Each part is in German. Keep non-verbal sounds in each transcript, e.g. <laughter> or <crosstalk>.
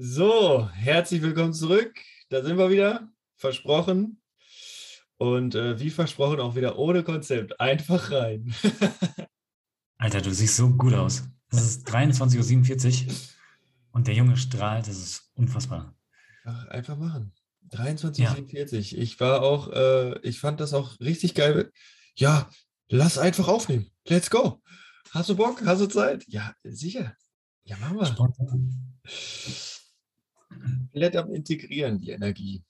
So, herzlich willkommen zurück. Da sind wir wieder, versprochen. Und äh, wie versprochen auch wieder ohne Konzept. Einfach rein. <laughs> Alter, du siehst so gut aus. Es ist 23.47 Uhr und der Junge strahlt. Das ist unfassbar. Ach, einfach machen. 23.47 Uhr. Ich war auch, äh, ich fand das auch richtig geil. Ja, lass einfach aufnehmen. Let's go. Hast du Bock? Hast du Zeit? Ja, sicher. Ja, machen wir. Spontan. Komplett am Integrieren, die Energie.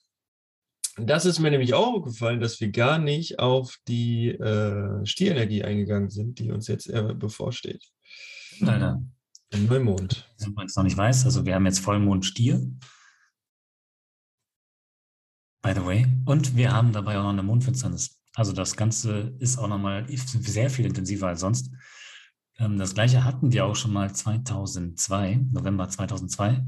Das ist mir nämlich auch gefallen, dass wir gar nicht auf die äh, Stierenergie eingegangen sind, die uns jetzt bevorsteht. Leider. Im Neumond. Wenn man es noch nicht weiß, also wir haben jetzt Vollmond Stier. By the way. Und wir haben dabei auch noch eine Mondfinsternis. Also das Ganze ist auch nochmal sehr viel intensiver als sonst. Ähm, das gleiche hatten wir auch schon mal 2002, November 2002.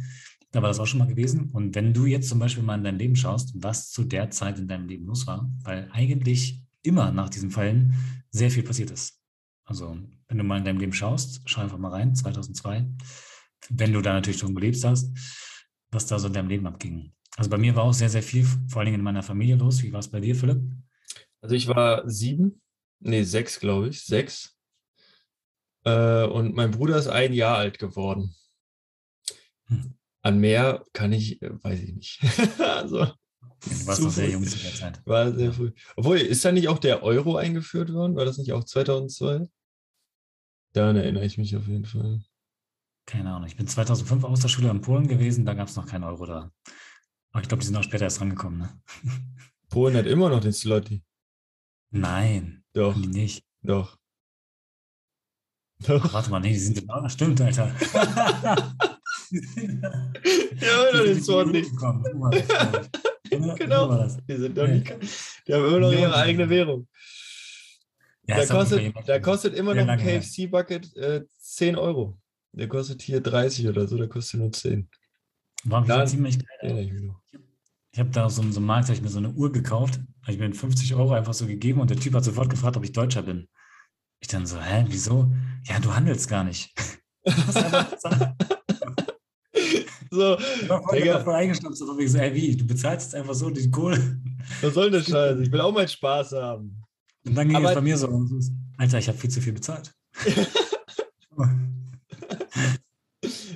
Da war das auch schon mal gewesen. Und wenn du jetzt zum Beispiel mal in dein Leben schaust, was zu der Zeit in deinem Leben los war, weil eigentlich immer nach diesen Fällen sehr viel passiert ist. Also wenn du mal in deinem Leben schaust, schau einfach mal rein, 2002, wenn du da natürlich schon gelebt hast, was da so in deinem Leben abging. Also bei mir war auch sehr, sehr viel, vor allen Dingen in meiner Familie los. Wie war es bei dir, Philipp? Also ich war sieben, nee, sechs, glaube ich, sechs. Äh, und mein Bruder ist ein Jahr alt geworden. Hm. An mehr kann ich, äh, weiß ich nicht. <laughs> also, du warst noch sehr jung zu der Zeit. War sehr früh. Obwohl, ist da nicht auch der Euro eingeführt worden? War das nicht auch 2002? Daran erinnere ich mich auf jeden Fall. Keine Ahnung. Ich bin 2005 aus der Schule in Polen gewesen, da gab es noch keinen Euro da. Aber ich glaube, die sind auch später erst rangekommen. Ne? <laughs> Polen hat immer noch den Slotty. Nein. Doch. Nicht. Doch. Doch. Ach, warte mal, nee, die sind genau. Stimmt, Alter. <laughs> <laughs> ja, den Sword nicht. <laughs> genau. Die, sind doch nicht, die haben immer noch ihre eigene Währung. Ja, da, kostet, da kostet immer noch ein KFC-Bucket äh, 10 Euro. Der kostet hier 30 oder so, der kostet nur 10. War da, ziemlich geil. Ich habe da so, so einem Markt, ich mir so eine Uhr gekauft, habe ich mir 50 Euro einfach so gegeben und der Typ hat sofort gefragt, ob ich Deutscher bin. Ich dann so, hä, wieso? Ja, du handelst gar nicht. <laughs> So, Digga. voll eingestanden, so wie, ey, wie, du bezahlst jetzt einfach so die Kohle. Was soll das <laughs> Scheiße? Ich will auch mal Spaß haben. Und dann ging Aber es bei mir so, Alter, ich habe viel zu viel bezahlt. <laughs>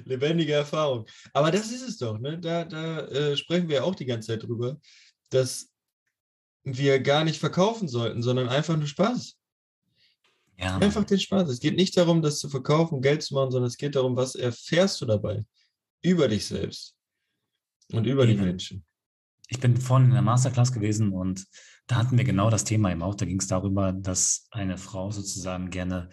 Lebendige Erfahrung. Aber das ist es doch, ne? Da, da äh, sprechen wir auch die ganze Zeit drüber, dass wir gar nicht verkaufen sollten, sondern einfach nur Spaß. Ja. Einfach den Spaß. Es geht nicht darum, das zu verkaufen, Geld zu machen, sondern es geht darum, was erfährst du dabei über dich selbst und über Eben. die Menschen. Ich bin vorhin in der Masterclass gewesen und da hatten wir genau das Thema eben auch. Da ging es darüber, dass eine Frau sozusagen gerne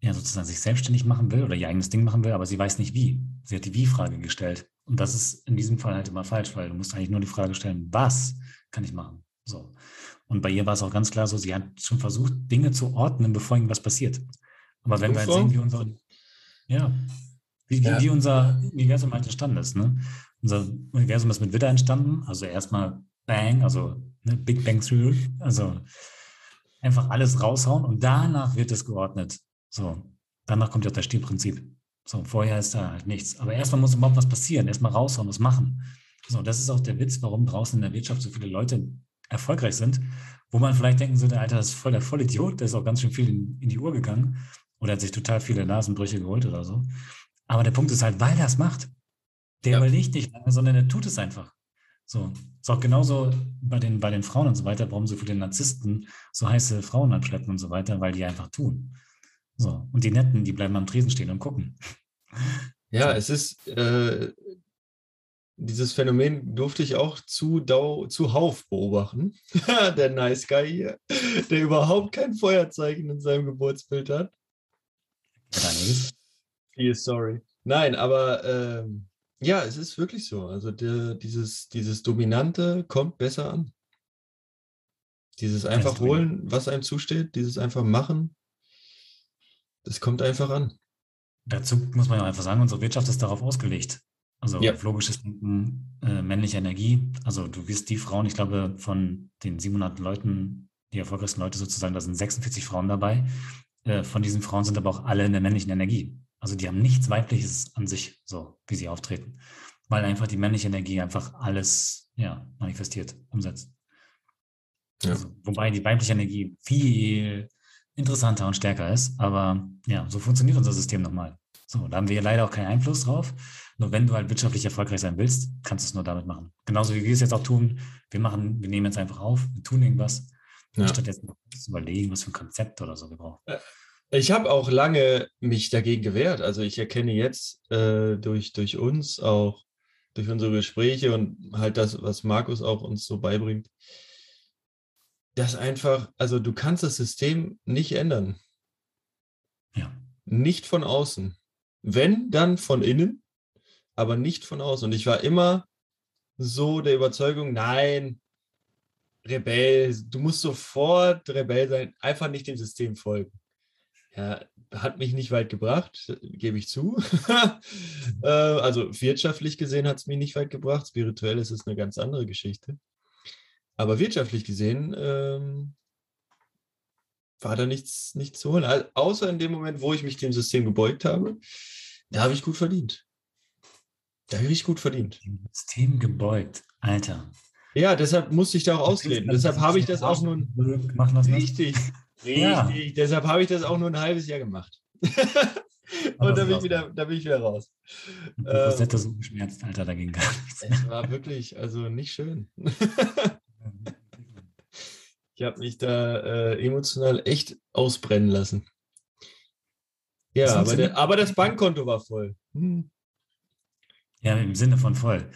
ja, sozusagen sich selbstständig machen will oder ihr eigenes Ding machen will, aber sie weiß nicht wie. Sie hat die Wie-Frage gestellt. Und das ist in diesem Fall halt immer falsch, weil du musst eigentlich nur die Frage stellen, was kann ich machen? So. Und bei ihr war es auch ganz klar so, sie hat schon versucht, Dinge zu ordnen, bevor irgendwas passiert. Aber wenn wir jetzt sehen, wie unser, ja, wie, ja. wie unser Universum halt entstanden ist. Ne? Unser Universum ist mit Widder entstanden, also erstmal Bang, also ne, Big Bang Theory, also einfach alles raushauen und danach wird es geordnet. So, danach kommt ja das Stilprinzip. So, vorher ist da halt nichts. Aber erstmal muss überhaupt was passieren, erstmal raushauen, was machen. So, das ist auch der Witz, warum draußen in der Wirtschaft so viele Leute erfolgreich sind, wo man vielleicht denken sollte, Alter, das ist voll der Vollidiot, der ist auch ganz schön viel in, in die Uhr gegangen oder hat sich total viele Nasenbrüche geholt oder so. Aber der Punkt ist halt, weil er es macht. Der ja. überlegt nicht lange, sondern er tut es einfach. So. Ist auch genauso bei den, bei den Frauen und so weiter, warum so viele Narzissten so heiße Frauen abschleppen und so weiter, weil die einfach tun. So. Und die Netten, die bleiben am Tresen stehen und gucken. Ja, es ist, äh, dieses Phänomen durfte ich auch zu Dau, zuhauf beobachten. <laughs> der Nice Guy hier, der überhaupt kein Feuerzeichen in seinem Geburtsbild hat. Einiges. Viel sorry. Nein, aber ähm, ja, es ist wirklich so. Also der, dieses, dieses Dominante kommt besser an. Dieses einfach holen, was einem zusteht, dieses einfach machen, das kommt einfach an. Dazu muss man ja einfach sagen, unsere Wirtschaft ist darauf ausgelegt. Also ja. logisches Denken, äh, männliche Energie. Also du wirst die Frauen, ich glaube, von den 700 Leuten, die erfolgreichsten Leute sozusagen, da sind 46 Frauen dabei. Äh, von diesen Frauen sind aber auch alle in der männlichen Energie. Also die haben nichts Weibliches an sich, so wie sie auftreten. weil einfach die männliche Energie einfach alles ja, manifestiert, umsetzt. Ja. Also, wobei die weibliche Energie viel interessanter und stärker ist, aber ja, so funktioniert unser System nochmal. So, da haben wir leider auch keinen Einfluss drauf. Nur wenn du halt wirtschaftlich erfolgreich sein willst, kannst du es nur damit machen. Genauso wie wir es jetzt auch tun. Wir machen, wir nehmen jetzt einfach auf, wir tun irgendwas, ja. statt jetzt zu überlegen, was für ein Konzept oder so wir brauchen. Ich habe auch lange mich dagegen gewehrt. Also ich erkenne jetzt äh, durch, durch uns auch, durch unsere Gespräche und halt das, was Markus auch uns so beibringt, dass einfach, also du kannst das System nicht ändern. Ja. Nicht von außen. Wenn, dann von innen, aber nicht von außen. Und ich war immer so der Überzeugung, nein, Rebell, du musst sofort Rebell sein, einfach nicht dem System folgen. Ja, hat mich nicht weit gebracht, gebe ich zu. <laughs> Äh, also wirtschaftlich gesehen hat es mich nicht weit gebracht, spirituell ist es eine ganz andere Geschichte. Aber wirtschaftlich gesehen ähm, war da nichts, nichts zu holen. Also, außer in dem Moment, wo ich mich dem System gebeugt habe, da habe ich gut verdient. Da habe ich gut verdient. System gebeugt, Alter. Ja, deshalb musste ich da auch ausleben. Deshalb habe ich das auch nur. Machen lassen. Richtig. Richtig. Ja. Deshalb habe ich das auch nur ein halbes Jahr gemacht. <laughs> Und da bin, ich wieder, da bin ich wieder raus. Die Rosette ähm, so geschmerzt, Alter, dagegen gar nichts. Es war wirklich, also nicht schön. <laughs> ich habe mich da äh, emotional echt ausbrennen lassen. Ja, aber, der, aber, das Bankkonto war voll. Hm. Ja, im Sinne von voll.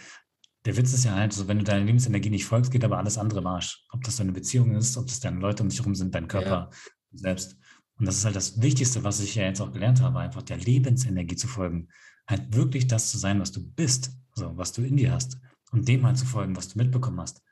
Der Witz ist ja halt so, wenn du deiner Lebensenergie nicht folgst, geht aber alles andere Marsch. Ob das deine Beziehung ist, ob das deine Leute um dich herum sind, dein Körper ja. selbst. Und das ist halt das Wichtigste, was ich ja jetzt auch gelernt habe, einfach der Lebensenergie zu folgen. Halt wirklich das zu sein, was du bist, also was du in dir hast. Und dem halt zu folgen, was du mitbekommen hast.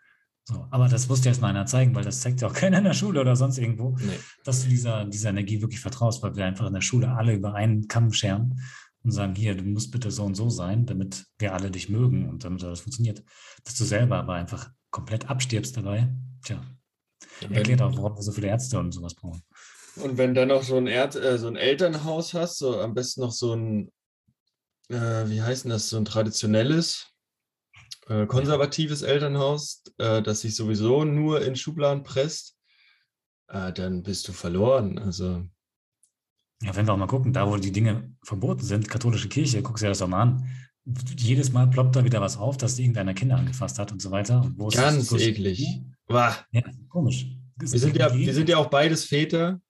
So, aber das musst du erst mal einer zeigen, weil das zeigt ja auch <laughs> keiner in der Schule oder sonst irgendwo, nee. dass du dieser, dieser Energie wirklich vertraust, weil wir einfach in der Schule alle über einen Kamm scheren und sagen, hier, du musst bitte so und so sein, damit wir alle dich mögen und damit das funktioniert. Dass du selber aber einfach komplett abstirbst dabei, tja, erklärt auch, warum wir so viele Ärzte und sowas brauchen. Und wenn dann noch so ein, Erd, äh, so ein Elternhaus hast, so am besten noch so ein, äh, wie heißt denn das, so ein traditionelles, äh, konservatives Elternhaus, äh, das sich sowieso nur in Schubladen presst, äh, dann bist du verloren. Also. Ja, wenn wir auch mal gucken, da wo die Dinge verboten sind, katholische Kirche, guck dir das doch mal an. Jedes Mal ploppt da wieder was auf, dass irgendeiner Kinder angefasst hat und so weiter. Ganz eklig. Ja, komisch. Wir sind, ja, wir sind ja auch beides Väter.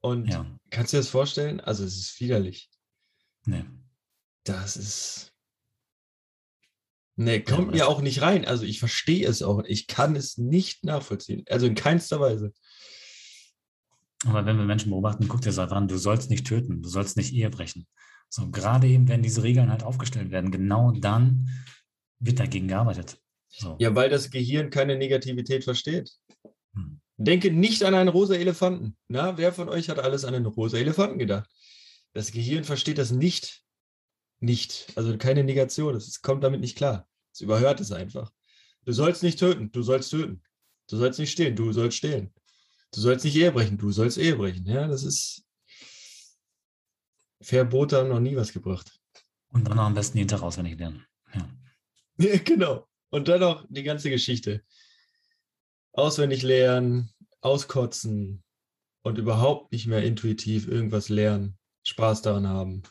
Und ja. kannst du dir das vorstellen? Also es ist widerlich. Nee. Das ist. Nee, kommt ja, mir auch nicht rein. Also ich verstehe es auch. Ich kann es nicht nachvollziehen. Also in keinster Weise. Aber wenn wir Menschen beobachten, guck dir das an, du sollst nicht töten, du sollst nicht Ehe brechen. So, gerade eben, wenn diese Regeln halt aufgestellt werden, genau dann wird dagegen gearbeitet. So. Ja, weil das Gehirn keine Negativität versteht. Hm. Denke nicht an einen rosa Elefanten. Na, wer von euch hat alles an einen rosa Elefanten gedacht? Das Gehirn versteht das nicht. Nicht. Also keine Negation. Es kommt damit nicht klar. Es überhört es einfach. Du sollst nicht töten. Du sollst töten. Du sollst nicht stehlen. Du sollst stehlen. Du sollst nicht Ehe brechen. Du sollst Ehe brechen. Ja, das ist. Verbote haben noch nie was gebracht. Und dann am besten jeden Tag auswendig lernen. Ja. ja genau. Und dann noch die ganze Geschichte auswendig lernen, auskotzen und überhaupt nicht mehr intuitiv irgendwas lernen, Spaß daran haben.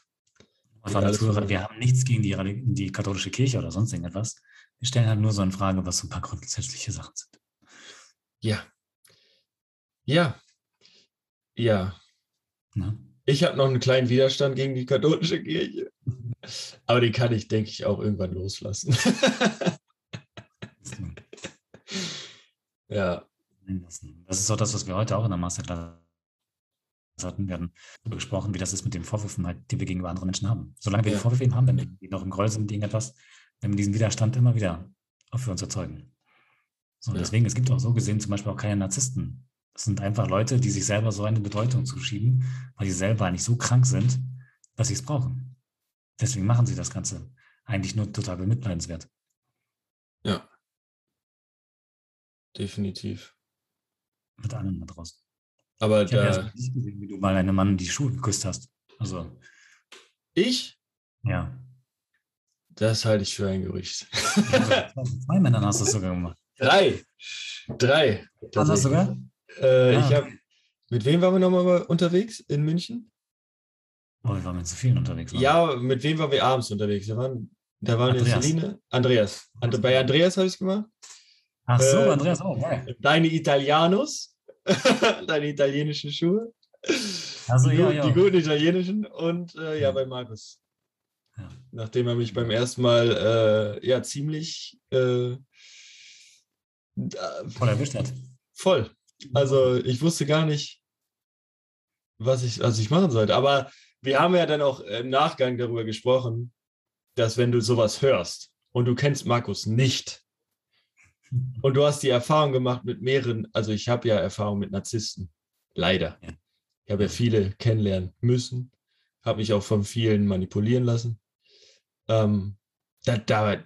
Zuhörer, wir haben nichts gegen die, die, katholische Kirche oder sonst irgendetwas. Wir stellen halt nur so eine Frage, was so ein paar grundsätzliche Sachen sind. Ja. Ja. Ja. Na? Ich habe noch einen kleinen Widerstand gegen die katholische Kirche. Aber den kann ich, denke ich, auch irgendwann loslassen. <laughs> Ja. Das ist auch das, was wir heute auch in der Masterclass hatten. Wir haben darüber gesprochen, wie das ist mit den Vorwürfen, halt, die wir gegenüber anderen Menschen haben. Solange wir ja. die Vorwürfe eben haben, wenn die noch im Groll sind, irgendetwas, wenn wir diesen Widerstand immer wieder für uns erzeugen. So, ja. deswegen, es gibt auch so gesehen zum Beispiel auch keine Narzissten. Das sind einfach Leute, die sich selber so eine Bedeutung zuschieben, weil sie selber eigentlich so krank sind, dass sie es brauchen. Deswegen machen sie das Ganze eigentlich nur total bemitleidenswert. Ja. Definitiv. Mit allem da draußen. Aber ich habe ja nicht gesehen, wie du mal einem Mann die Schuhe geküsst hast. Also. Ich? Ja. Das halte ich für ein Gerücht. Ja, zwei Männern hast du es sogar gemacht. <laughs> Drei. Drei. Anders sogar? Äh, ja. Ich habe. Mit wem waren wir nochmal unterwegs in München? Oh, wir waren mit so vielen unterwegs. Oder? Ja, mit wem waren wir abends unterwegs? Da waren, da waren Andreas. Celine. Andreas. And, bei Andreas habe ich es gemacht. Ach so, äh, Andreas auch. Geil. Deine Italianos. <laughs> deine italienischen Schuhe. Also, die, ja, ja. die guten italienischen und äh, ja, bei Markus. Ja. Nachdem er mich beim ersten Mal äh, ja ziemlich äh, voll erwischt hat. Voll. Also ich wusste gar nicht, was ich, was ich machen sollte. Aber wir haben ja dann auch im Nachgang darüber gesprochen, dass wenn du sowas hörst und du kennst Markus nicht und du hast die Erfahrung gemacht mit mehreren, also ich habe ja Erfahrung mit Narzissten, leider. Ja. Ich habe ja viele kennenlernen müssen, habe mich auch von vielen manipulieren lassen. Ähm, da, da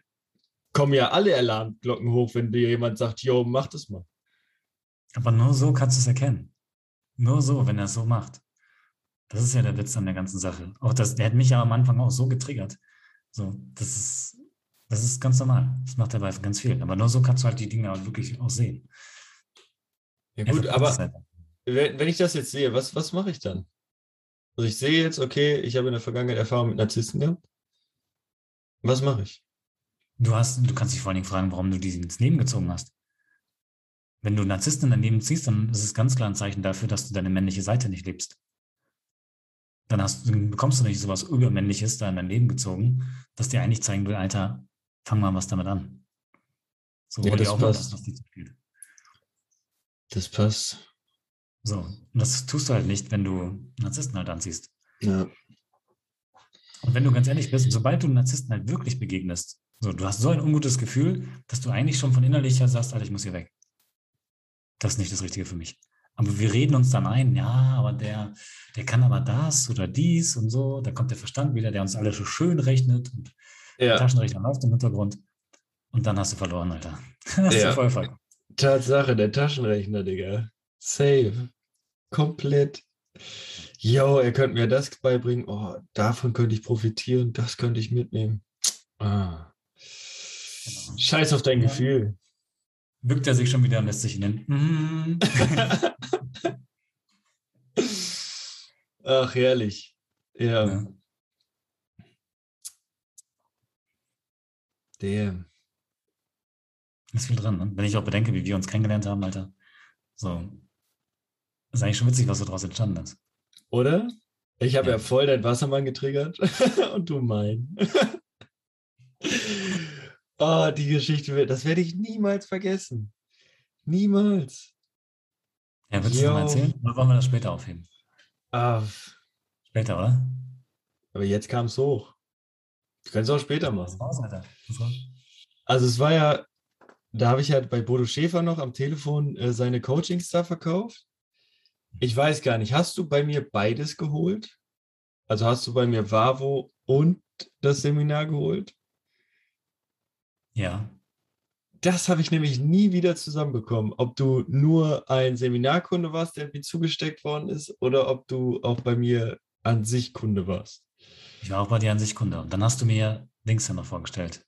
kommen ja alle Alarmglocken hoch, wenn dir jemand sagt, yo, mach das mal. Aber nur so kannst du es erkennen. Nur so, wenn er es so macht. Das ist ja der Witz an der ganzen Sache. Auch das, der hat mich ja am Anfang auch so getriggert. So, das ist, das ist ganz normal. Das macht er bei ganz vielen. Aber nur so kannst du halt die Dinge auch wirklich auch sehen. Ja gut, aber halt. wenn, wenn ich das jetzt sehe, was, was mache ich dann? Also ich sehe jetzt, okay, ich habe in der Vergangenheit Erfahrung mit Narzissten gehabt. Was mache ich? Du hast, du kannst dich vor allen Dingen fragen, warum du die ins Leben gezogen hast. Wenn du Narzissten in dein Leben ziehst, dann ist es ganz klar ein Zeichen dafür, dass du deine männliche Seite nicht lebst dann, hast, dann bekommst du nicht sowas Übermännliches da in dein Leben gezogen, das dir eigentlich zeigen will, Alter, fang mal was damit an. So ja, das auch passt. Was das passt. So, und das tust du halt nicht, wenn du Narzissten halt anziehst. Ja. Und wenn du ganz ehrlich bist, sobald du Narzissten halt wirklich begegnest, so, du hast so ein ungutes Gefühl, dass du eigentlich schon von innerlich her sagst, Alter, ich muss hier weg. Das ist nicht das Richtige für mich. Aber wir reden uns dann ein, ja, aber der, der kann aber das oder dies und so. Da kommt der Verstand wieder, der uns alle so schön rechnet und ja. der Taschenrechner läuft im Hintergrund. Und dann hast du verloren, Alter. <laughs> Das ja. voll voll. Tatsache, der Taschenrechner, Digga. Save. Komplett. Yo, er könnte mir das beibringen. Oh, davon könnte ich profitieren. Das könnte ich mitnehmen. Ah. Genau. Scheiß auf dein ja. Gefühl bückt er sich schon wieder und lässt sich in den. <laughs> Ach, herrlich. Ja. ja. Damn. Ist viel dran, ne? wenn ich auch bedenke, wie wir uns kennengelernt haben, Alter. So. Ist eigentlich schon witzig, was so daraus entstanden ist. Oder? Ich habe ja. ja voll dein Wassermann getriggert <laughs> und du mein. <laughs> Oh, die Geschichte, das werde ich niemals vergessen. Niemals. Ja, willst du noch mal erzählen? Oder wollen wir das später aufheben? Ah, später, oder? Aber jetzt kam es hoch. Du kannst es auch später machen. Raus, Alter. Also es war ja, da habe ich ja bei Bodo Schäfer noch am Telefon äh, seine Coachings da verkauft. Ich weiß gar nicht, hast du bei mir beides geholt? Also hast du bei mir Vavo und das Seminar geholt? Ja. Das habe ich nämlich nie wieder zusammenbekommen. Ob du nur ein Seminarkunde warst, der mir zugesteckt worden ist, oder ob du auch bei mir an sich Kunde warst. Ich war auch bei dir an sich Kunde. Und dann hast du mir Dings ja noch vorgestellt.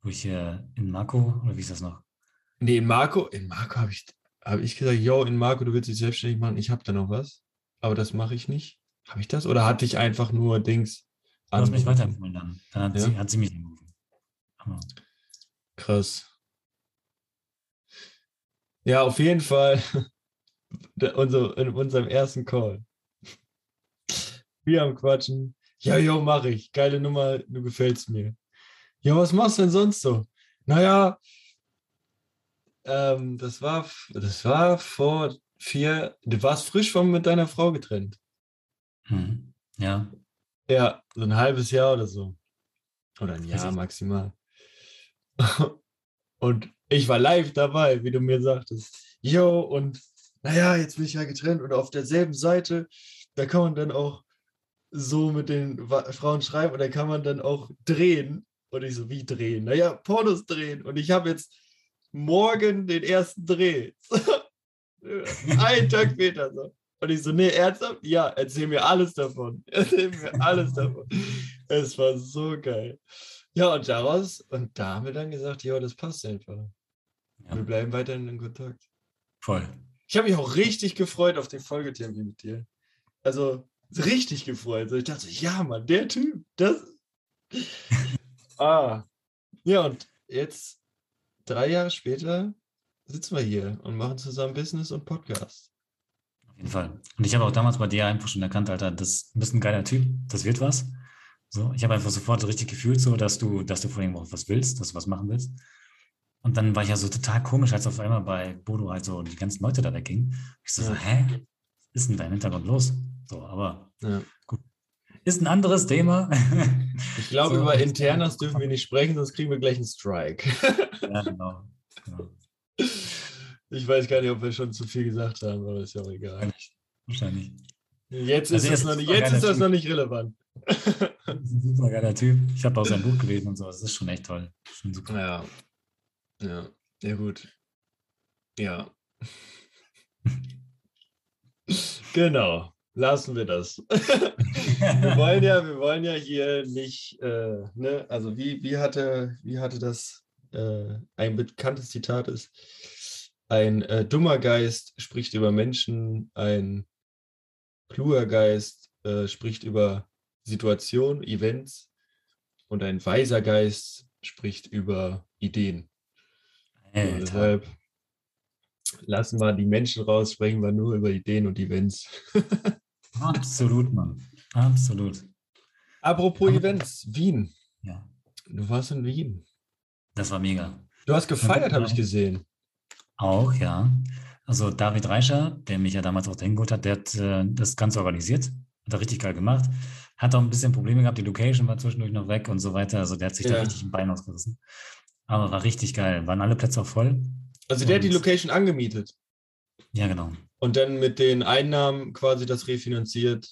Wo ich hier in Marco, oder wie ist das noch? Nee, in Marco, in Marco habe ich, hab ich gesagt, yo, in Marco, du willst dich selbstständig machen, ich habe da noch was. Aber das mache ich nicht. Habe ich das? Oder hatte ich einfach nur Dings? Du hast mich weiterempfohlen dann. Dann hat, ja? sie, hat sie mich. Krass. Ja, auf jeden Fall. <laughs> Unser, in unserem ersten Call. Wir am Quatschen. Ja, jo, mach ich. Geile Nummer, du gefällst mir. Ja, was machst du denn sonst so? Naja, ähm, das war, das war vor vier, du warst frisch von mit deiner Frau getrennt. Hm. Ja. Ja, so ein halbes Jahr oder so. Oder ein Jahr maximal. Und ich war live dabei, wie du mir sagtest. Jo, und naja, jetzt bin ich ja getrennt und auf derselben Seite, da kann man dann auch so mit den Frauen schreiben und da kann man dann auch drehen. Und ich so, wie drehen? Naja, Pornos drehen. Und ich habe jetzt morgen den ersten Dreh. <laughs> Ein Tag später so. Und ich so, nee, ernsthaft? Ja, erzähl mir alles davon. <laughs> Erzähl mir alles davon. Es war so geil. Ja, und daraus, und da haben wir dann gesagt, ja, das passt einfach. Ja. Wir bleiben weiterhin in Kontakt. Voll. Ich habe mich auch richtig gefreut auf den Folgetermin mit dir. Also richtig gefreut. Ich dachte, ja, Mann, der Typ, das. <laughs> ah. Ja, und jetzt, drei Jahre später, sitzen wir hier und machen zusammen Business und Podcast. Auf jeden Fall. Und ich habe auch damals bei dir einfach schon erkannt, Alter, das bist ein geiler Typ, das wird was. So, ich habe einfach sofort richtig gefühlt, so, dass du, dass du vor allem auch was willst, dass du was machen willst. Und dann war ich ja so total komisch, als auf einmal bei Bodo halt so die ganzen Leute da weggingen. Ich so, ja. so hä? Was ist denn da im Hintergrund los? So, aber ja. gut. Ist ein anderes Thema. <laughs> Ich glaube, so, über Internas dürfen wir nicht sprechen, sonst kriegen wir gleich einen Strike. <laughs> Ja, genau. genau. Ich weiß gar nicht, ob wir schon zu viel gesagt haben, aber ist ja auch egal. Wahrscheinlich. Jetzt also ist, das, noch nicht, jetzt ist das noch nicht relevant. Das ist ein super geiler Typ. Ich habe auch sein Buch gelesen und so. Das ist schon echt toll. Schon super. Ja. Ja, ja gut. Ja. <laughs> genau. Lassen wir das. <laughs> wir wollen ja, wir wollen ja hier nicht, äh, ne, also wie, wie hatte, wie hatte das äh, ein bekanntes Zitat ist, ein äh, dummer Geist spricht über Menschen, ein kluger Geist äh, spricht über Situationen, Events und ein weiser Geist spricht über Ideen. Deshalb lassen wir die Menschen raus, sprechen wir nur über Ideen und Events. <laughs> Absolut, Mann. Absolut. Apropos Aber, Events, Wien. Ja. Du warst in Wien. Das war mega. Du hast gefeiert, habe ich gesehen. Auch, ja. Also David Reicher, der mich ja damals auch dahin geholt hat, der hat äh, das Ganze organisiert, hat er richtig geil gemacht. Hat auch ein bisschen Probleme gehabt, die Location war zwischendurch noch weg und so weiter. Also der hat sich ja. da richtig ein Bein ausgerissen. Aber war richtig geil. Waren alle Plätze auch voll. Also der und, hat die Location angemietet. Ja, genau. Und dann mit den Einnahmen quasi das refinanziert.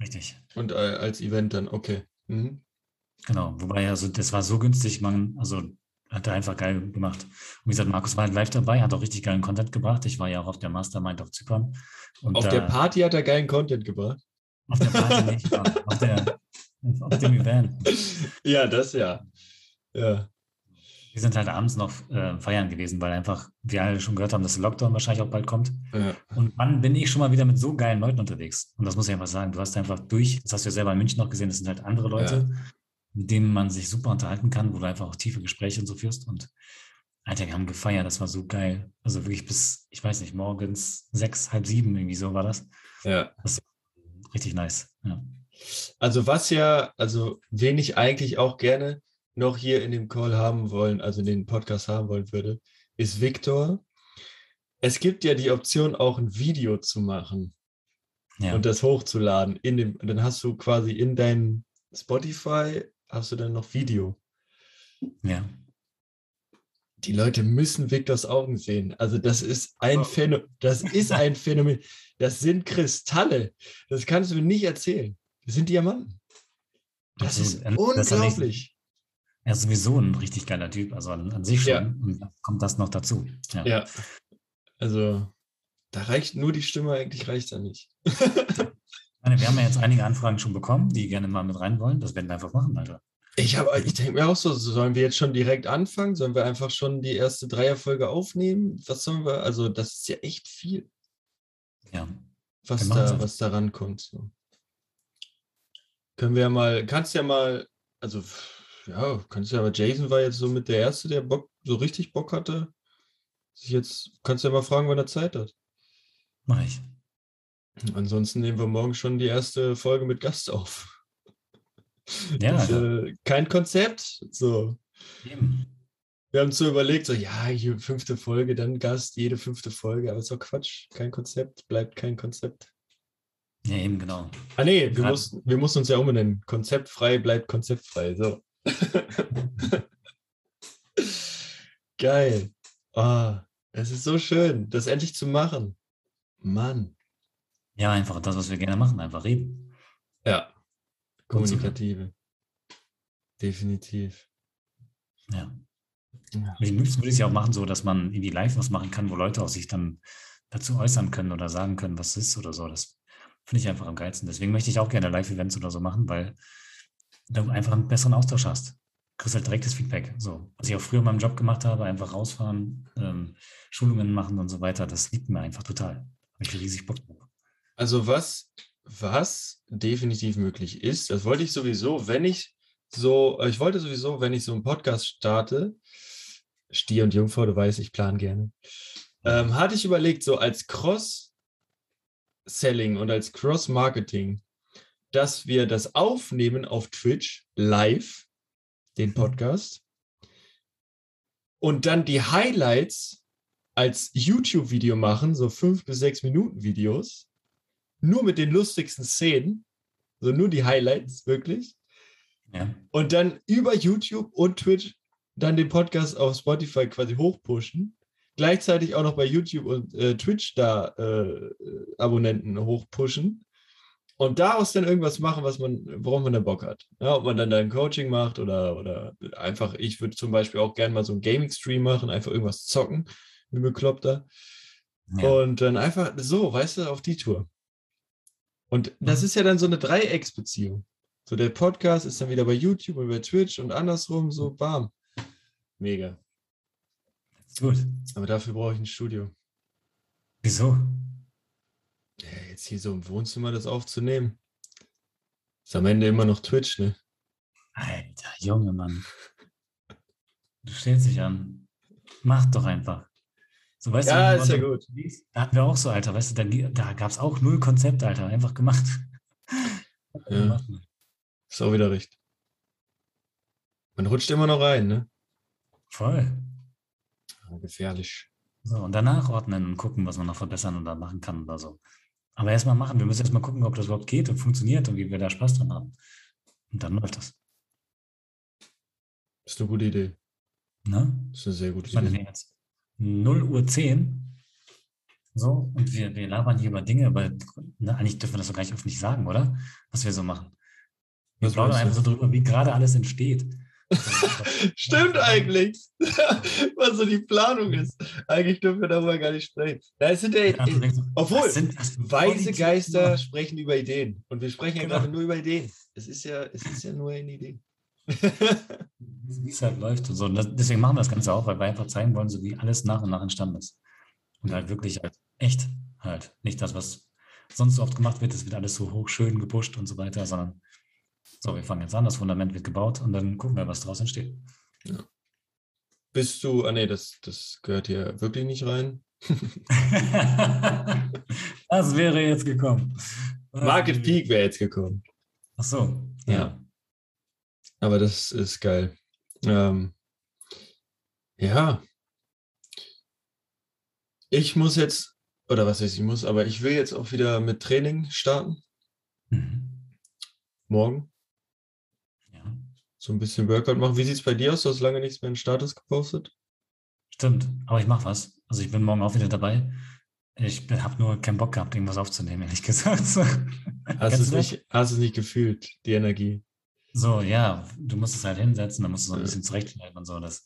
Richtig. Und äh, als Event dann, okay. Mhm. Genau, wobei, also das war so günstig, man, also hat er einfach geil gemacht. Und wie gesagt, Markus war halt live dabei, hat auch richtig geilen Content gebracht. Ich war ja auch auf der Mastermind auf Zypern. Und auf da, der Party hat er geilen Content gebracht? Auf der Party nicht, auf, der, auf dem Event. Ja, das ja. Ja. Wir sind halt abends noch äh, feiern gewesen, weil einfach wir alle schon gehört haben, dass der Lockdown wahrscheinlich auch bald kommt. Ja. Und wann bin ich schon mal wieder mit so geilen Leuten unterwegs? Und das muss ich einfach sagen. Du hast einfach durch, das hast du ja selber in München noch gesehen, das sind halt andere Leute, ja. mit denen man sich super unterhalten kann, wo du einfach auch tiefe Gespräche und so führst. Und Alter, wir haben gefeiert, das war so geil. Also wirklich bis, ich weiß nicht, morgens sechs, halb sieben, irgendwie so war das. Ja. Das richtig nice. Ja. Also was ja, also wen ich eigentlich auch gerne noch hier in dem Call haben wollen, also in den Podcast haben wollen würde, ist Victor. Es gibt ja die Option, auch ein Video zu machen ja. und das hochzuladen. In dem, dann hast du quasi in deinem Spotify hast du dann noch Video. Ja. Die Leute müssen Victors Augen sehen. Also das ist ein Phänomen. Das ist ein Phänomen. Das sind Kristalle. Das kannst du mir nicht erzählen. Das sind Diamanten. Das also, ist unglaublich. Er ist sowieso ein richtig geiler Typ, also an, an sich schon. Ja. Und dann kommt das noch dazu. Ja. ja. Also, da reicht nur die Stimme, eigentlich reicht da nicht. <laughs> meine, wir haben ja jetzt einige Anfragen schon bekommen, die gerne mal mit rein wollen. Das werden wir einfach machen, Alter. Ich, ich denke mir auch so, sollen wir jetzt schon direkt anfangen? Sollen wir einfach schon die erste Dreierfolge aufnehmen? Was sollen wir? Also, das ist ja echt viel. Ja. Was, da, was da rankommt. So. Können wir ja mal, kannst ja mal, also ja, kannst ja, aber Jason war jetzt so mit der Erste, der Bock, so richtig Bock hatte. Sich jetzt, kannst du ja mal fragen, wann er Zeit hat. Mach ich. Ansonsten nehmen wir morgen schon die erste Folge mit Gast auf. Ja. Das, äh, kein Konzept. So. Eben. Wir haben so überlegt, so, ja, hier fünfte Folge, dann Gast, jede fünfte Folge, aber ist doch Quatsch. Kein Konzept, bleibt kein Konzept. Ja, eben, genau. Ah, nee, wir mussten, wir mussten uns ja umbenennen. Konzeptfrei bleibt konzeptfrei. So. <laughs> Geil. Oh, es ist so schön, das endlich zu machen. Mann. Ja, einfach das, was wir gerne machen, einfach reden. Ja. Kommunikative. Definitiv. Ja. ja. Am liebsten würde ich es ja auch machen, so dass man in die Live was machen kann, wo Leute auch sich dann dazu äußern können oder sagen können, was es ist oder so. Das finde ich einfach am geilsten. Deswegen möchte ich auch gerne Live-Events oder so machen, weil du einfach einen besseren Austausch hast. Du kriegst halt direktes Feedback. So, was ich auch früher in meinem Job gemacht habe, einfach rausfahren, ähm, Schulungen machen und so weiter, das liegt mir einfach total. Habe ich riesig Bock drauf. Also was, was definitiv möglich ist, das wollte ich sowieso, wenn ich so, ich wollte sowieso, wenn ich so einen Podcast starte, Stier und Jungfrau, du weißt, ich plane gerne, ähm, hatte ich überlegt, so als Cross-Selling und als Cross-Marketing, dass wir das aufnehmen auf Twitch live, den mhm. Podcast, und dann die Highlights als YouTube-Video machen, so fünf bis sechs Minuten Videos, nur mit den lustigsten Szenen, so nur die Highlights, wirklich. Ja. Und dann über YouTube und Twitch dann den Podcast auf Spotify quasi hochpushen. Gleichzeitig auch noch bei YouTube und äh, Twitch da äh, Abonnenten hochpushen. Und daraus dann irgendwas machen, was man, worauf man dann Bock hat. Ja, ob man dann da ein Coaching macht oder, oder einfach, ich würde zum Beispiel auch gerne mal so einen Gaming-Stream machen, einfach irgendwas zocken, wie bekloppter. Ja. Und dann einfach so, weißt du, auf die Tour. Und das mhm. ist ja dann so eine Dreiecksbeziehung. So der Podcast ist dann wieder bei YouTube und bei Twitch und andersrum, so bam. Mega. Gut. Aber dafür brauche ich ein Studio. Wieso? Ja, jetzt hier so im Wohnzimmer das aufzunehmen. Ist am Ende immer noch Twitch, ne? Alter, Junge Mann. Du stellst dich an. Mach doch einfach. So, weißt ja, du, ist ja gut. Da hatten wir auch so, Alter, weißt du, da, da gab es auch null Konzept, Alter, einfach gemacht. <laughs> Ja. Ist auch wieder recht. Man rutscht immer noch rein, ne? Voll. Ja, gefährlich. So, und danach ordnen und gucken, was man noch verbessern oder machen kann oder so. Aber erstmal machen. Wir müssen erstmal gucken, ob das überhaupt geht und funktioniert und wie wir da Spaß dran haben. Und dann läuft das. Das ist eine gute Idee. Ne? Das ist eine sehr gute Idee. Ich meine, jetzt 0 Uhr 10. So, und wir, wir labern hier über Dinge, aber ne, eigentlich dürfen wir das doch gar nicht öffentlich sagen, oder? Was wir so machen. Wir plaudern einfach so drüber, wie gerade alles entsteht. <laughs> Stimmt eigentlich. <laughs> Was so die Planung ist. Eigentlich dürfen wir darüber gar nicht sprechen. Da sind ja, obwohl, sind weise Geister sprechen über Ideen. Und wir sprechen ja genau. gerade nur über Ideen. Es ist ja, es ist ja nur eine Idee. <laughs> wie es halt läuft und so. Und das, deswegen machen wir das Ganze auch, weil wir einfach zeigen wollen, so wie alles nach und nach entstanden ist. Und halt wirklich halt echt halt. Nicht das, was sonst so oft gemacht wird, das wird alles so hoch schön gepusht und so weiter, sondern so, wir fangen jetzt an, das Fundament wird gebaut und dann gucken wir, was daraus entsteht. Ja. Bist du, ah nee, das, das gehört hier wirklich nicht rein. <laughs> das wäre jetzt gekommen. Market Peak wäre jetzt gekommen. Ach so, ja. ja. Aber das ist geil. Ähm, ja. Ich muss jetzt, oder was heißt ich muss, aber ich will jetzt auch wieder mit Training starten. Mhm. Morgen so ein bisschen Workout machen. Wie sieht es bei dir aus? Du hast lange nichts mehr in Status gepostet. Stimmt, aber ich mache was. Also ich bin morgen auch wieder dabei. Ich habe nur keinen Bock gehabt, irgendwas aufzunehmen, ehrlich <laughs> gesagt. Hast du es nicht, hast es nicht gefühlt, die Energie? So, ja, du musst es halt hinsetzen, dann musst du so ein bisschen zurechtschneiden und so. Das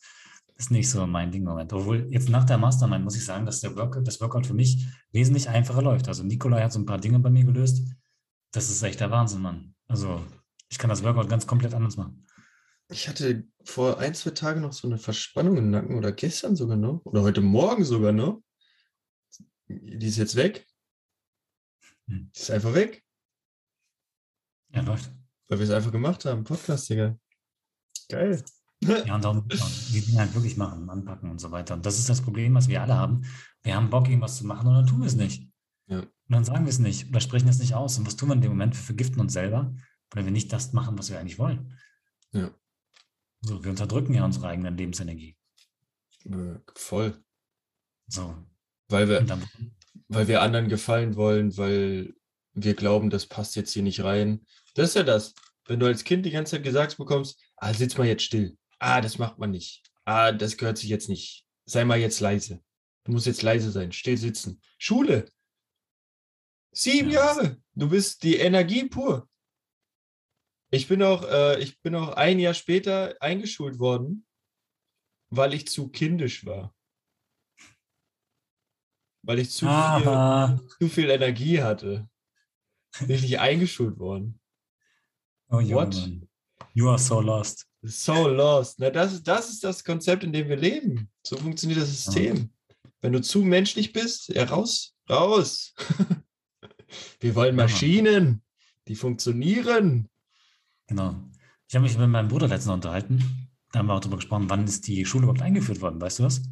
ist nicht so mein Ding im Moment. Obwohl, jetzt nach der Mastermind muss ich sagen, dass der Workout, das Workout für mich wesentlich einfacher läuft. Also Nikolai hat so ein paar Dinge bei mir gelöst. Das ist echt der Wahnsinn, Mann. Also ich kann das Workout ganz komplett anders machen. Ich hatte vor ein, zwei Tagen noch so eine Verspannung im Nacken oder gestern sogar noch oder heute Morgen sogar noch. Die ist jetzt weg. Hm. Die ist einfach weg. Ja, läuft. Weil wir es einfach gemacht haben. Podcast, Digga. Geil. Ja, und darum, die Dinge halt wirklich machen, anpacken und so weiter. Und das ist das Problem, was wir alle haben. Wir haben Bock, irgendwas zu machen und dann tun wir es nicht. Ja. Und dann sagen wir es nicht oder sprechen es nicht aus. Und was tun wir in dem Moment? Wir vergiften uns selber, weil wir nicht das machen, was wir eigentlich wollen. Ja. So, wir unterdrücken ja unsere eigene Lebensenergie. Äh, voll. So. Weil wir, dann, weil wir anderen gefallen wollen, weil wir glauben, das passt jetzt hier nicht rein. Das ist ja das. Wenn du als Kind die ganze Zeit gesagt bekommst, ah, sitz mal jetzt still. Ah, das macht man nicht. Ah, das gehört sich jetzt nicht. Sei mal jetzt leise. Du musst jetzt leise sein, still sitzen. Schule. Sieben ja. Jahre. Du bist die Energie pur. Ich bin auch, äh, ich bin auch ein Jahr später eingeschult worden, weil ich zu kindisch war. weil ich zu viel, zu viel Energie hatte. Bin ich nicht eingeschult worden. Oh, What? Mann. You are so lost. So lost. Na, das, das ist das Konzept, in dem wir leben. So funktioniert das System. Wenn du zu menschlich bist, ja, raus, raus. <laughs> wir wollen Maschinen, die funktionieren. Genau. Ich habe mich mit meinem Bruder letztens unterhalten. Da haben wir auch darüber gesprochen, wann ist die Schule überhaupt eingeführt worden, weißt du was?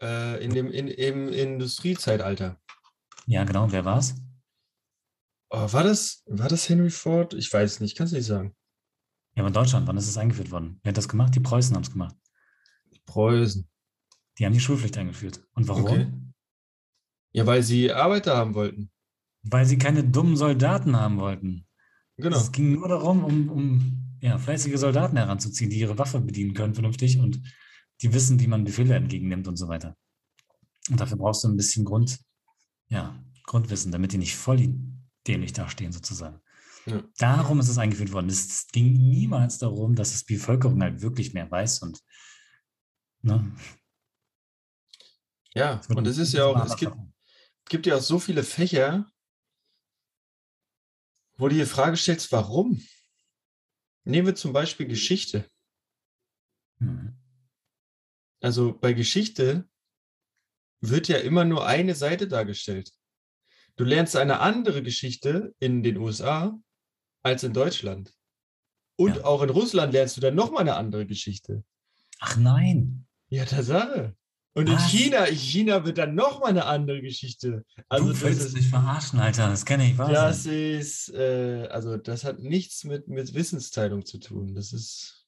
Äh, in dem, in, Im Industriezeitalter. Ja, genau. Wer war es? Oh, war, das, war das Henry Ford? Ich weiß nicht, kannst du nicht sagen. Ja, aber in Deutschland, wann ist es eingeführt worden? Wer hat das gemacht? Die Preußen haben es gemacht. Die Preußen. Die haben die Schulpflicht eingeführt. Und warum? Okay. Ja, weil sie Arbeiter haben wollten. Weil sie keine dummen Soldaten haben wollten. Genau. Es ging nur darum, um, um ja, fleißige Soldaten heranzuziehen, die ihre Waffe bedienen können vernünftig und die wissen, wie man Befehle entgegennimmt und so weiter. Und dafür brauchst du ein bisschen Grund, ja, Grundwissen, damit die nicht voll dämlich dastehen sozusagen. Ja. Darum ist es eingeführt worden. Es ging niemals darum, dass es die Bevölkerung halt wirklich mehr weiß und ne? Ja, und es ist ja auch, es gibt, gibt ja auch so viele Fächer, wo du die Frage stellst, warum? Nehmen wir zum Beispiel Geschichte. Mhm. Also bei Geschichte wird ja immer nur eine Seite dargestellt. Du lernst eine andere Geschichte in den USA als in Deutschland. Und ja. auch in Russland lernst du dann nochmal eine andere Geschichte. Ach nein. Ja, Tatsache. Und Was? in China, in China wird dann nochmal eine andere Geschichte. Also du willst dich verarschen, Alter. Das kenne ich. Was das ist, äh, also das hat nichts mit, mit Wissensteilung zu tun. Das ist,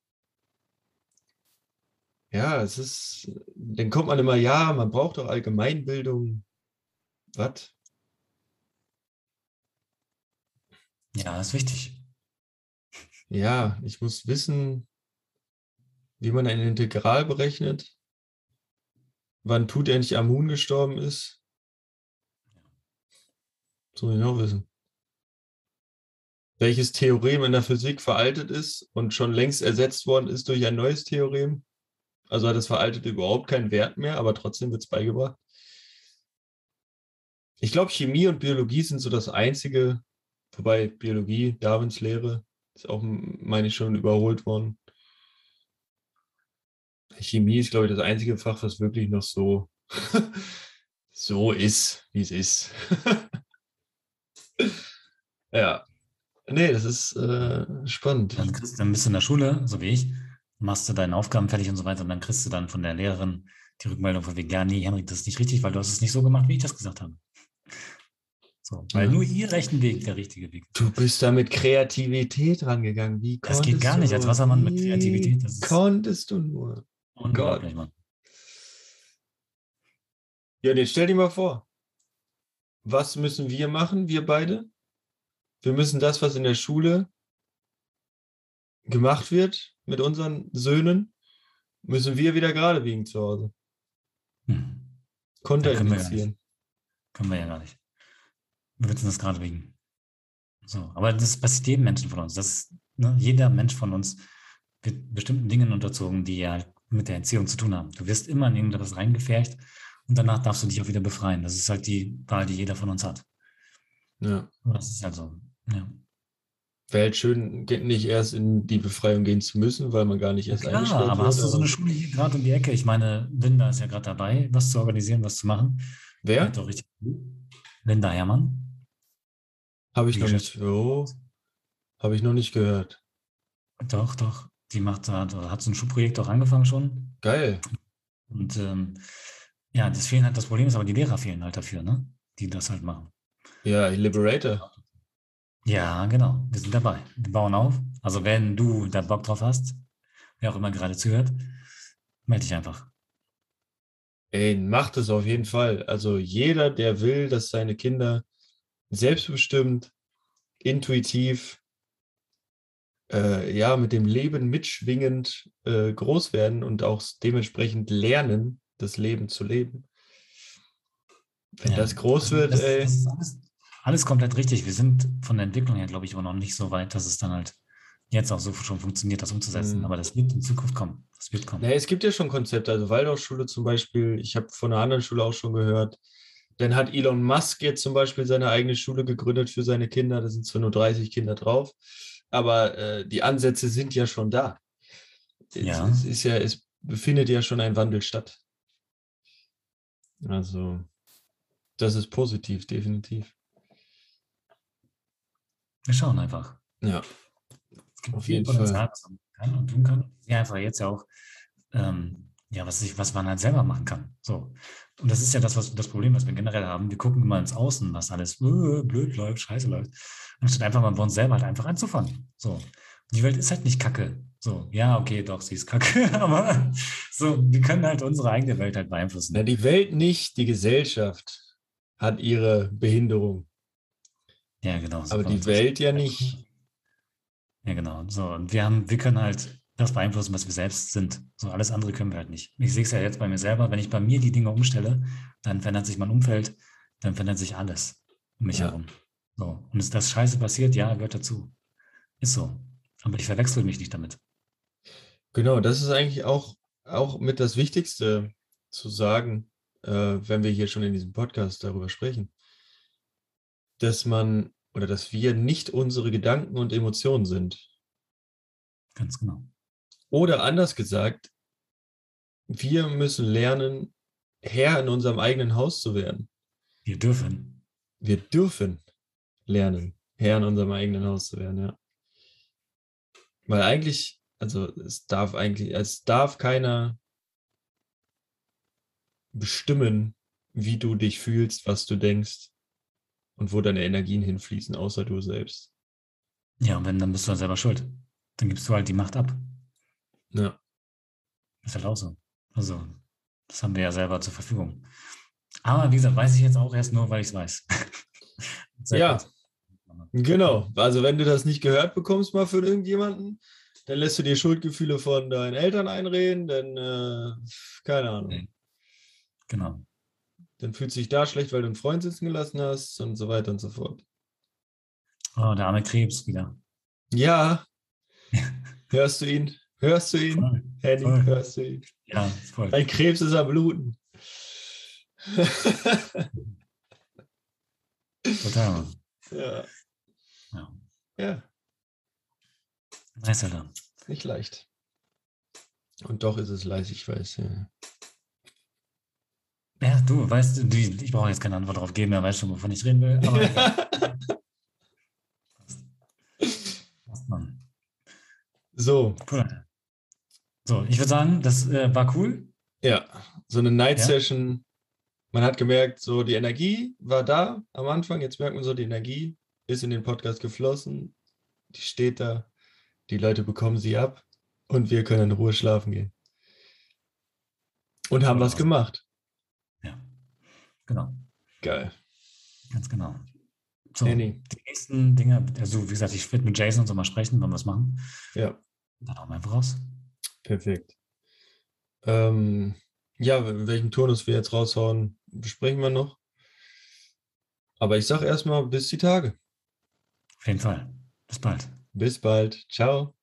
ja, es ist, dann kommt man immer, ja, man braucht doch Allgemeinbildung. Was? Ja, ist wichtig. Ja, ich muss wissen, wie man ein Integral berechnet. Wann Tutanchamun gestorben ist. Das muss ich noch wissen. Welches Theorem in der Physik veraltet ist und schon längst ersetzt worden ist durch ein neues Theorem. Also hat das Veraltete überhaupt keinen Wert mehr, aber trotzdem wird es beigebracht. Ich glaube, Chemie und Biologie sind so das einzige, wobei Biologie, Darwins Lehre, ist auch, meine ich, schon überholt worden. Chemie ist, glaube ich, das einzige Fach, was wirklich noch so, <laughs> so ist, wie es ist. <laughs> ja. Nee, das ist äh, spannend. Dann, kriegst, dann bist du in der Schule, so wie ich, machst du deine Aufgaben fertig und so weiter und dann kriegst du dann von der Lehrerin die Rückmeldung von wegen, ja, nee, Henrik, das ist nicht richtig, weil du hast es nicht so gemacht, wie ich das gesagt habe. So, weil ja. nur ihr rechten Weg der richtige Weg. Du bist da mit Kreativität rangegangen. Wie das geht gar nicht als Wassermann mit Kreativität. Das konntest du nur. Unglaublich, Mann. Ja, jetzt stell dir mal vor. Was müssen wir machen, wir beide? Wir müssen das, was in der Schule gemacht wird mit unseren Söhnen, müssen wir wieder gerade biegen zu Hause. Hm. Konter können Wir, können wir ja gar nicht. Wir würden das gerade biegen. So, aber das passiert jedem Menschen von uns. Das, ne, jeder Mensch von uns wird bestimmten Dingen unterzogen, die ja halt mit der Erziehung zu tun haben. Du wirst immer in irgendetwas reingefärcht und danach darfst du dich auch wieder befreien. Das ist halt die Wahl, die jeder von uns hat. Ja. Das ist halt so. Ja. Wäre halt schön, nicht erst in die Befreiung gehen zu müssen, weil man gar nicht erst ja, klar, aber wird, hast du so eine Schule hier gerade um die Ecke? Ich meine, Linda ist ja gerade dabei, was zu organisieren, was zu machen. Wer? Doch richtig Linda Herrmann. Habe ich noch nicht. Oh, habe ich noch nicht gehört. Doch, doch. Die macht da, hat so ein Schulprojekt auch angefangen schon. Geil. Und ähm, ja, das fehlen halt, das Problem ist aber, die Lehrer fehlen halt dafür, ne? Die das halt machen. Ja, Liberator. Ja, genau. Wir sind dabei. Wir bauen auf. Also wenn du da Bock drauf hast, wer auch immer gerade zuhört, melde dich einfach. Ey, macht es auf jeden Fall. Also jeder, der will, dass seine Kinder selbstbestimmt, intuitiv äh, ja, mit dem Leben mitschwingend äh, groß werden und auch dementsprechend lernen, das Leben zu leben. Wenn ja, das groß also wird, das, ey. Das ist alles, alles, komplett richtig. Wir sind von der Entwicklung her, glaube ich, aber noch nicht so weit, dass es dann halt jetzt auch so schon funktioniert, das umzusetzen. Mhm. Aber das wird in Zukunft kommen. Das wird kommen. Naja, es gibt ja schon Konzepte. Also Waldorfschule zum Beispiel, ich habe von einer anderen Schule auch schon gehört, Dann hat Elon Musk jetzt zum Beispiel seine eigene Schule gegründet für seine Kinder. Da sind zwar nur 30 Kinder drauf, aber äh, die Ansätze sind ja schon da. Ja. Es, es, ist ja, es befindet ja schon ein Wandel statt. Also, das ist positiv, definitiv. Wir schauen einfach. Ja. Es gibt Auf viel Potenzial, was man kann und tun kann. Sehe einfach jetzt ja auch, ähm, ja, was, ich, was man halt selber machen kann. So. Und das ist ja das, was das Problem, was wir generell haben. Wir gucken immer ins Außen, was alles äh, blöd läuft, scheiße läuft. Anstatt einfach mal bei uns selber halt einfach anzufangen. So. Die Welt ist halt nicht kacke. So, ja, okay, doch, sie ist kacke, <laughs> aber so, wir können halt unsere eigene Welt halt beeinflussen. Na, die Welt nicht, die Gesellschaft hat ihre Behinderung. Ja, genau. Aber die Welt ja nicht. Ja, genau. So, und wir haben, wir können halt das beeinflussen, was wir selbst sind. So, alles andere können wir halt nicht. Ich sehe es ja jetzt bei mir selber, wenn ich bei mir die Dinge umstelle, dann verändert sich mein Umfeld, dann verändert sich alles um mich ja. herum. So, und ist das Scheiße passiert? Ja, gehört dazu. Ist so. Aber ich verwechsel mich nicht damit. Genau, das ist eigentlich auch, auch mit das Wichtigste zu sagen, äh, wenn wir hier schon in diesem Podcast darüber sprechen dass man oder dass wir nicht unsere Gedanken und Emotionen sind. Ganz genau. Oder anders gesagt, wir müssen lernen, Herr in unserem eigenen Haus zu werden. Wir dürfen. Wir dürfen lernen, Herr in unserem eigenen Haus zu werden, ja. Weil eigentlich, also es darf eigentlich, es darf keiner bestimmen, wie du dich fühlst, was du denkst und wo deine Energien hinfließen, außer du selbst. Ja, und wenn, dann bist du halt selber schuld. Dann gibst du halt die Macht ab. Ja. ist halt auch so. Also, das haben wir ja selber zur Verfügung. Aber wie gesagt, weiß ich jetzt auch erst nur, weil ich es weiß. <laughs> ja. Kurz. Genau. Also, wenn du das nicht gehört bekommst mal von irgendjemanden, dann lässt du dir Schuldgefühle von deinen Eltern einreden, dann äh, keine Ahnung. Genau dann fühlst du dich da schlecht, weil du einen Freund sitzen gelassen hast und so weiter und so fort. Oh, der arme Krebs wieder. Ja. <laughs> hörst du ihn? Hörst du ihn? Voll, Henning, voll. hörst du ihn? Ja, voll. Dein Krebs ist am Bluten. Total. Ja. Ja. Ja. Nice, Alter. Nicht leicht. Und doch ist es leicht, ich weiß. Ja. Ja, du weißt, du, ich brauche jetzt keine Antwort darauf geben, er weiß schon, wovon ich reden will. Aber <laughs> Passt man. So. Cool. So, ich würde sagen, das äh, war cool. Ja, so eine Night Session. Ja. Man hat gemerkt, so die Energie war da am Anfang. Jetzt merkt man so, die Energie ist in den Podcast geflossen. Die steht da. Die Leute bekommen sie ab und wir können in Ruhe schlafen gehen. Und haben was gemacht. Genau. Geil. Ganz genau. So, Annie. die nächsten Dinge, also wie gesagt, ich werde mit Jason und so mal sprechen, wenn wir es machen. Ja. Dann hauen wir einfach raus. Perfekt. Ähm, ja, welchen Turnus wir jetzt raushauen, besprechen wir noch. Aber ich sage erstmal bis die Tage. Auf jeden Fall. Bis bald. Bis bald. Ciao.